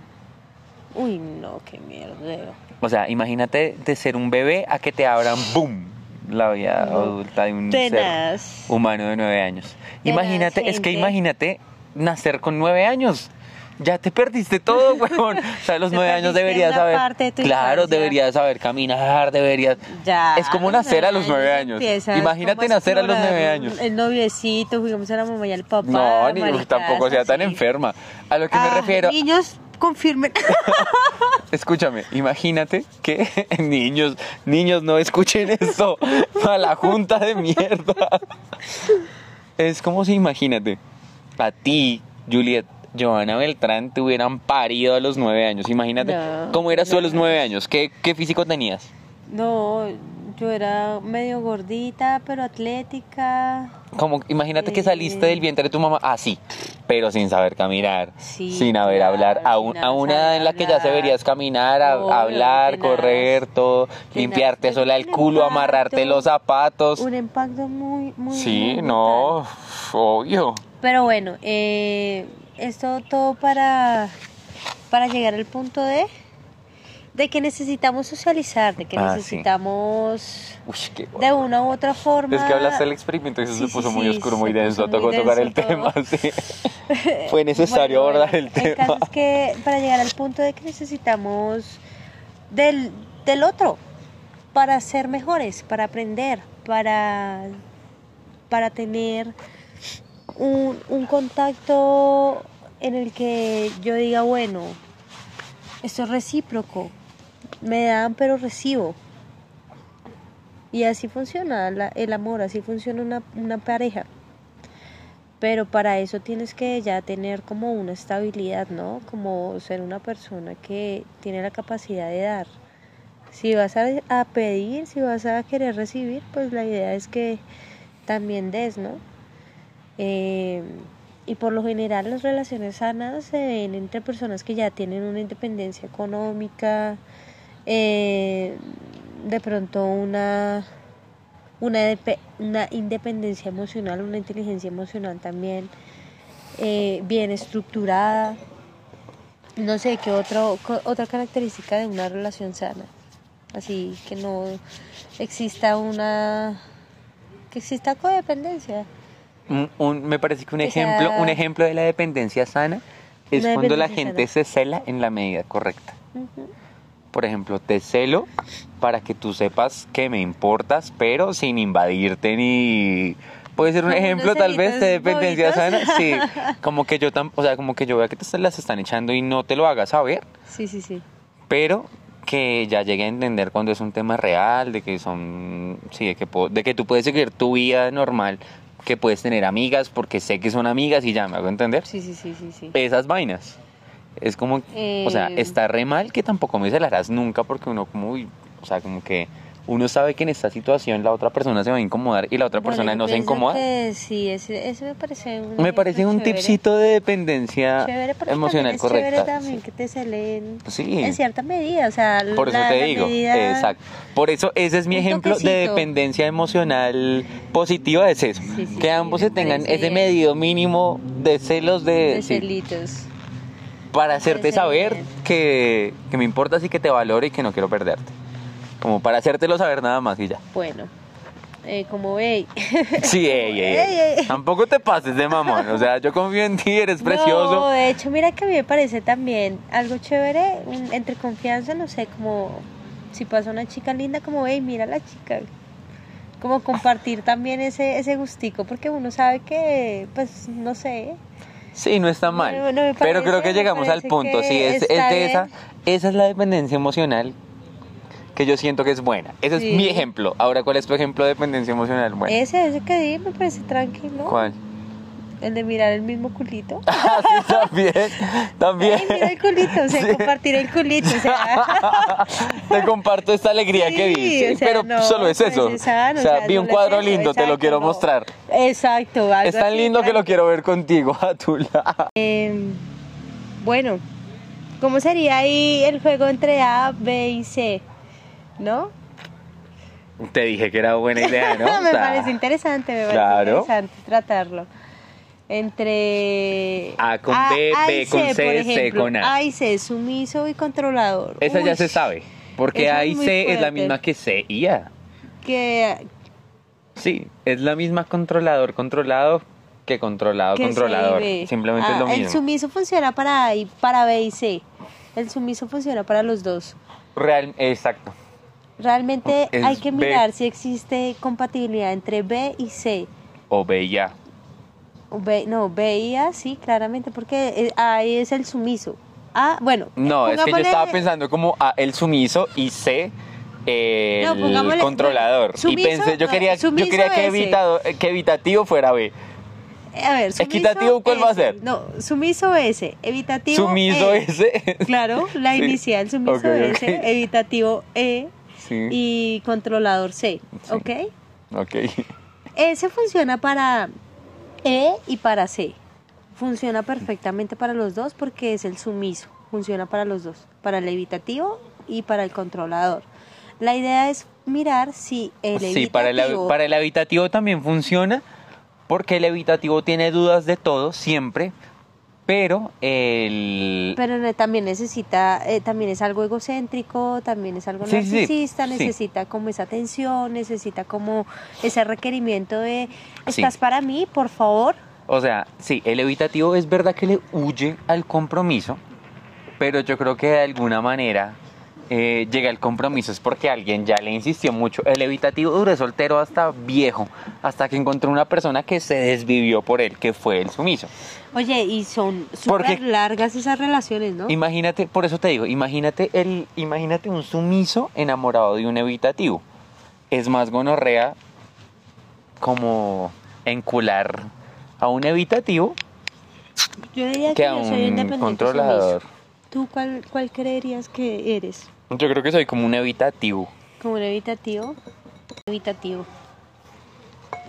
Uy, no, qué mierdero. O sea, imagínate de ser un bebé a que te abran, boom, la vida adulta de un ser Tenaz. humano de nueve años. Tenaz, Imagínate, es que imagínate nacer con nueve años. Ya te perdiste todo, weón. O sea, a los nueve años deberías saber. de tu Claro, infancia. deberías saber caminar, deberías. Ya. Es como nacer a los nueve años. Empiezas Imagínate nacer a los nueve años. El noviecito, jugamos a la mamá y al papá. No, ni tampoco sea tan enferma. A lo que me Ah, refiero, Niños, confirmen. escúchame, imagínate que niños, niños no escuchen esto a la junta de mierda. Es como si imagínate, a ti, Juliet, Joana Beltrán te hubieran parido a los nueve años. Imagínate, No, ¿cómo eras tú a los nueve años? ¿Qué, qué físico tenías? No, yo era medio gordita, pero atlética. Como, imagínate que Eh. saliste del vientre de tu mamá así, pero sin saber caminar, Sí, sin haber claro, hablar, a, un- a una edad en la que ya hablar. deberías caminar, a- Obvio, hablar, correr, todo, limpiarte Es sola el culo, impacto, amarrarte los zapatos. Un impacto muy, muy. Sí, muy no, brutal. obvio. Pero bueno, eh, esto todo para, para llegar al punto de, de que necesitamos socializar, de que Ah, sí. necesitamos Uy, qué de una u otra forma. Es que hablaste del experimento y eso Sí, se sí, puso muy sí, oscuro, muy denso, tocó tocar el tema, todo. sí. Fue necesario Bueno, abordar el tema. caso es que para llegar al punto de que necesitamos del, del otro para ser mejores, para aprender, para, para tener un, un contacto en el que yo diga, bueno, esto es recíproco, me dan pero recibo. Y así funciona la- el amor, así funciona una, una pareja. Pero para eso tienes que ya tener como una estabilidad, ¿no? Como ser una persona que tiene la capacidad de dar. Si vas a, a pedir, si vas a querer recibir, pues la idea es que también des, ¿no? Eh, y por lo general las relaciones sanas se ven entre personas que ya tienen una independencia económica, eh, de pronto una una, una independencia emocional, una inteligencia emocional también eh, bien estructurada. No sé qué otro, otra característica de una relación sana. Así que no exista una que exista codependencia. Un- un- me parece que un O sea, ejemplo, un ejemplo de la dependencia sana es cuando la gente se cela en la medida correcta. Por ejemplo, te celo para que tú sepas que me importas, pero sin invadirte ni puede ser un ejemplo tal vez de dependencia sana, sí, como que yo tam, o sea, como que yo vea que te las están echando y no te lo hagas saber, Sí, sí, sí. pero que ya llegue a entender cuando es un tema real, de que son, sí, de que, po- de que tú puedes seguir tu vida normal, que puedes tener amigas porque sé que son amigas y ya me hago entender. Sí, sí, sí, sí, sí. Esas vainas. Es como, o sea, Eh. está re mal que tampoco me celarás nunca porque uno como, uy, o sea, como que uno sabe que en esta situación la otra persona se va a incomodar y la otra Bueno, persona no se incomoda. que sí, ese me parece un Me parece un chévere. tipcito de dependencia Chévere, emocional es chévere correcta. también que te celen Sí. en cierta medida, o sea, Por eso la- te la digo, medida- exacto. Por eso ese es mi ejemplo de dependencia emocional positiva, es eso. Sí, que ambos se tengan ese medido mínimo de celos de, de celitos. Para hacerte saber que, que me importas y que te valoro y que no quiero perderte. Como para hacértelo saber nada más y ya. Bueno, eh, como veis. Sí, ey, ey, ey. Ey, ey. Tampoco te pases de mamón. O sea, yo confío en ti, eres precioso. De hecho, mira que a mí me parece también algo chévere, un- entre confianza, no sé, como si pasa una chica linda, como, hey, mira a la chica. Como compartir también ese, ese gustico, porque uno sabe que, pues, no sé. Sí, no está mal. No, no me pero creo parece, que llegamos al parece punto. Sí, es, es de esa. Esa es la dependencia emocional que yo siento que es buena. Ese Sí. es mi ejemplo. Ahora, ¿cuál es tu ejemplo de dependencia emocional? Bueno, Ese, ese que di me parece tranquilo. ¿cuál? El de mirar el mismo culito. Ah, sí, también, también. Ay, mira el culito, o sea, Sí. compartir el culito, o sea. Te comparto esta alegría que vi, o sea, pero no, solo es pues, eso. es sano, o sea, vi no un cuadro lindo, te lo quiero no. mostrar. Exacto. algo Es tan lindo que lo quiero ver contigo a tu lado. Eh, bueno, ¿cómo sería ahí el juego entre A, B y C? ¿No? Te dije que era buena idea, ¿no? me O sea, parece interesante, me parece claro. interesante tratarlo. Entre A con B, B con C, C ejemplo. con A. A y C, sumiso y controlador. Esa ya se sabe. Porque A y C es la misma que C y A. Que, Sí, es la misma controlador, controlado que controlado, que controlador. Simplemente es Ah, lo El mismo. sumiso funciona para A y para B y C. El sumiso funciona para los dos. Real, exacto. Realmente Es hay que B. mirar si existe compatibilidad entre B y C. O B y A. B, no, B y A sí, claramente, porque eh, ahí es el sumiso. Ah, bueno. No, es que yo estaba pensando como A el sumiso y C el No, pongámosle- controlador. y pensé, yo quería, yo quería que, evitado, que evitativo fuera B. A ver, sumiso ¿Equitativo cuál va a S. ser? No, sumiso S, evitativo Sumiso E. ese. Claro, la Sí. inicial, sumiso S, evitativo E Sí. y controlador C, Sí. ¿ok? Ok. Ese funciona para E y para C. Funciona perfectamente para los dos porque es el sumiso. Funciona para los dos, para el evitativo y para el controlador. La idea es mirar si el Sí, para el, evitativo para el evitativo también funciona porque el evitativo tiene dudas de todo siempre, pero el... pero también necesita, eh, también es algo egocéntrico, también es algo Sí, narcisista, sí. necesita como esa atención, necesita como ese requerimiento de estás para mí, por favor. O sea, sí, el evitativo es verdad que le huye al compromiso, pero yo creo que de alguna manera eh, llega al compromiso es porque alguien ya le insistió mucho. El evitativo duró soltero hasta viejo, hasta que encontró una persona que se desvivió por él, que fue el sumiso. Oye, y son súper largas esas relaciones, ¿no? Imagínate, por eso te digo, imagínate el, imagínate un sumiso enamorado de un evitativo. Es más gonorrea como encular a un evitativo Yo diría que, que a yo soy un independiente controlador. sumiso. ¿Tú cuál, cuál creerías que eres? Yo creo que soy como un evitativo. ¿Como un evitativo? Evitativo.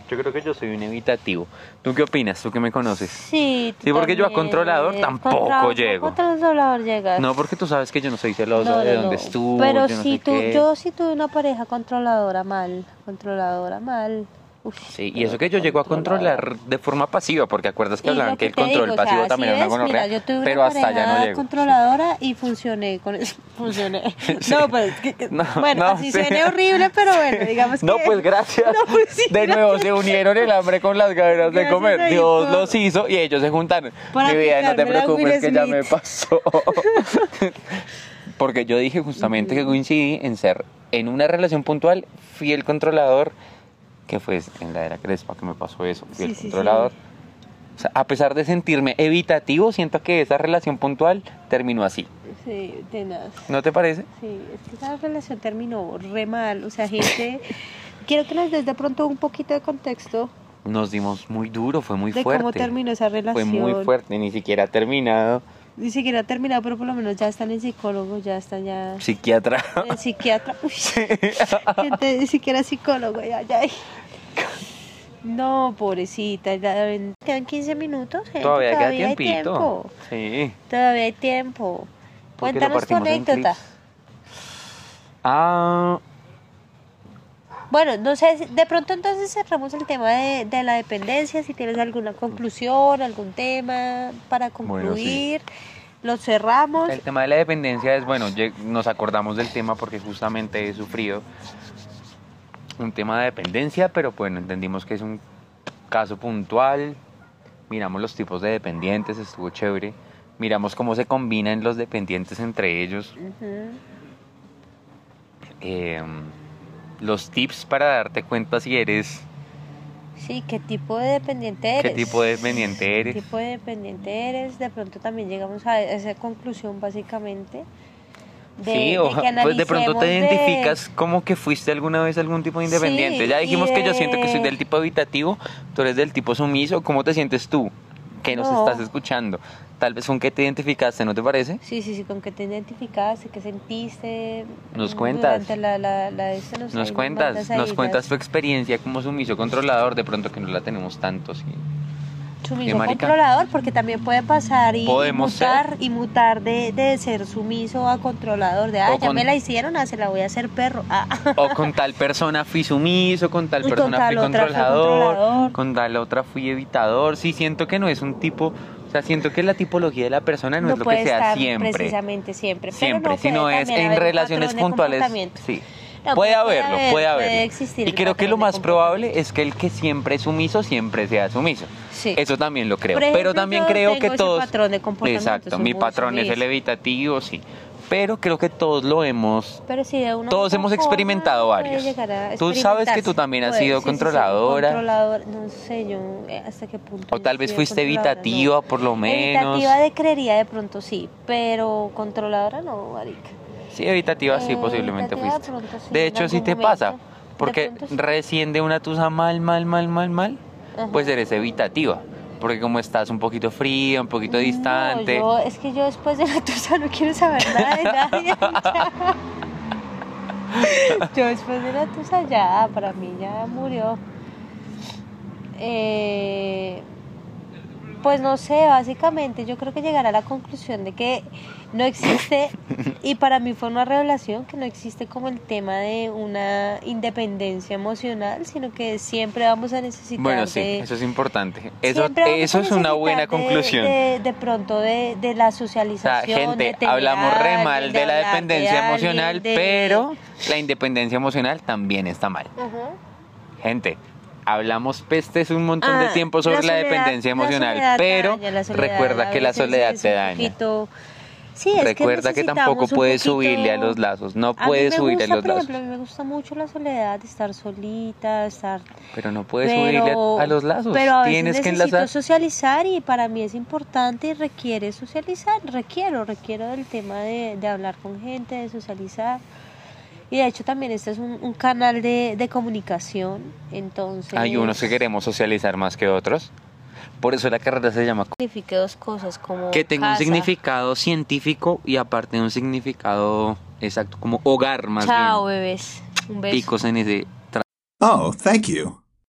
Yo creo que yo soy un evitativo. ¿Tú qué opinas? ¿Tú que me conoces? Sí, tú Sí, porque yo a controlador tampoco Contra- llego. controlador llegas. No, porque tú sabes que yo no soy celoso No, de no, dónde no. estuvo. Pero yo no si tú, qué. yo sí tuve una pareja controladora mal, controladora mal. Uf, Sí, y eso que yo llego a controlar de forma pasiva, porque acuerdas que hablaban que el control digo, o pasivo sea, también si era una gonorrea, mira, yo tuve pero una hasta allá no llego. controladora y funcioné con eso. Funcioné. Sí. No, pues, que- No, bueno, no, así sí. suene horrible, pero bueno, digamos No, que... pues gracias. No, pues sí, de nuevo se unieron el hambre con las ganas de comer. Dios los hizo y ellos se juntaron. Para Mi vida, no te preocupes que ya me pasó. Porque yo dije justamente que coincidí en ser en una relación puntual, fui el controlador, que fue en la era Crespa que me pasó eso, fui Sí, el sí, controlador. O sea, a pesar de sentirme evitativo, siento que esa relación puntual terminó así. Sí, tenaz. ¿No te parece? Sí, es que esa relación terminó re mal. O sea, gente... Quiero que nos des de pronto un poquito de contexto Nos dimos muy duro, fue muy de fuerte. cómo terminó esa Fue relación. muy fuerte, ni siquiera ha terminado. Ni siquiera ha terminado, pero por lo menos ya están en psicólogo, ya están ya Psiquiatra. en psiquiatra. Uy, gente, ni siquiera psicólogo, ya, ya. No, pobrecita, quedan 15 minutos. gente, Todavía queda tiempito. tiempo. Sí. Todavía hay tiempo. Cuéntanos tu anécdota. Ah, Bueno, no sé, si- de pronto entonces cerramos el tema de, de la dependencia, si tienes alguna conclusión, algún tema para Bueno, sí. concluir, lo cerramos. el tema de la dependencia es, bueno, nos acordamos del tema porque justamente he sufrido un tema de dependencia, pero bueno, entendimos que es un caso puntual. Miramos los tipos de dependientes, estuvo chévere. Miramos cómo se combinan los dependientes entre ellos. Eh, los tips para darte cuenta si eres, Sí, qué tipo de dependiente eres. qué tipo de dependiente ¿Qué eres. tipo de dependiente eres? De pronto también llegamos a esa conclusión básicamente. De, sí, o de pues de pronto te de- identificas como que fuiste alguna vez algún tipo de independiente. Sí, ya dijimos que yo siento que soy de- del tipo evitativo, tú eres del tipo sumiso. ¿Cómo te sientes tú? Qué nos No. estás escuchando. Tal vez con qué te identificaste, ¿no te parece? Sí, sí, sí, con qué te identificaste, qué sentiste. Nos mm, cuentas. Durante la, la, la esta, Nos ahí cuentas, nos cuentas tu experiencia como sumiso controlador, de pronto que no la tenemos tanto, sí. Sumiso ¿Qué, marica? controlador, porque también puede pasar y, mutar, y mutar de, de ser sumiso a controlador, de, ah, O ya con- me la hicieron, ah, se la voy a hacer perro. Ah. O con tal persona fui sumiso, con tal con persona tal fui controlador, con tal otra fui evitador. Sí, siento que no es un tipo, o sea, siento que la tipología de la persona no, es lo puede que sea estar siempre. precisamente siempre. pero Siempre, no sino es en relaciones puntuales. Sí. No, puede haberlo, haber, puede puede haberlo. existir y creo que lo más probable es que el que siempre es sumiso siempre sea sumiso. Sí. Eso también lo creo. Ejemplo, pero también creo que todos. patrón de comportamiento, Exacto, mi patrón es el evitativo, sí. Pero creo que todos lo hemos Pero sí, de una Todos hemos experimentado varios. Tú sabes que tú también has sido sí, sí, sí, controladora. controlador, no sé yo eh, hasta qué punto. O tal vez fuiste controladora, evitativa, no. por lo menos. Evitativa de creería de pronto sí, pero controladora no, marica. Sí, evitativa sí, Eh, posiblemente evitativa de fuiste. sí, de hecho, sí te pasa. Porque sí. recién de una tusa mal, mal, mal, mal, mal, pues eres evitativa. Porque como estás un poquito fría, un poquito distante. Es que yo después de la tusa no quiero saber nada de nadie. yo después de la tusa ya, para mí ya murió. Eh, pues no sé, básicamente yo creo que llegar a la conclusión de que no existe, y para mí fue una revelación, que no existe como el tema de una independencia emocional, sino que siempre vamos a necesitar Bueno, sí, de... eso es importante. Eso, eso es una buena de- conclusión. De, de pronto de, de la O sea, socialización. de gente, tener hablamos re mal de la dependencia emocional, pero la independencia emocional también está mal. Gente, hablamos pestes un montón de Ah, tiempo sobre la, soledad- dependencia emocional, pero daña, recuerda que la soledad te un daña. Sí, es Recuerda que, tampoco puedes poquito- subirle a los lazos, no puedes subirle gusta, a los por lazos. ejemplo, a mí me gusta mucho la soledad, estar solita, estar... Pero no puedes pero, subirle a, a los lazos, pero a veces tienes que enlazar. socializar y para mí es importante y requiere socializar, requiero, requiero del tema de, de hablar con gente, de socializar. Y de hecho también este es un, un canal de, de comunicación, entonces... Hay unos que queremos socializar más que otros. Por eso la carrera se llama significa dos cosas como que tenga un casa. significado científico y aparte un significado exacto como hogar más Chao, bien. bebés. Un beso. Picos en ese Oh, thank you.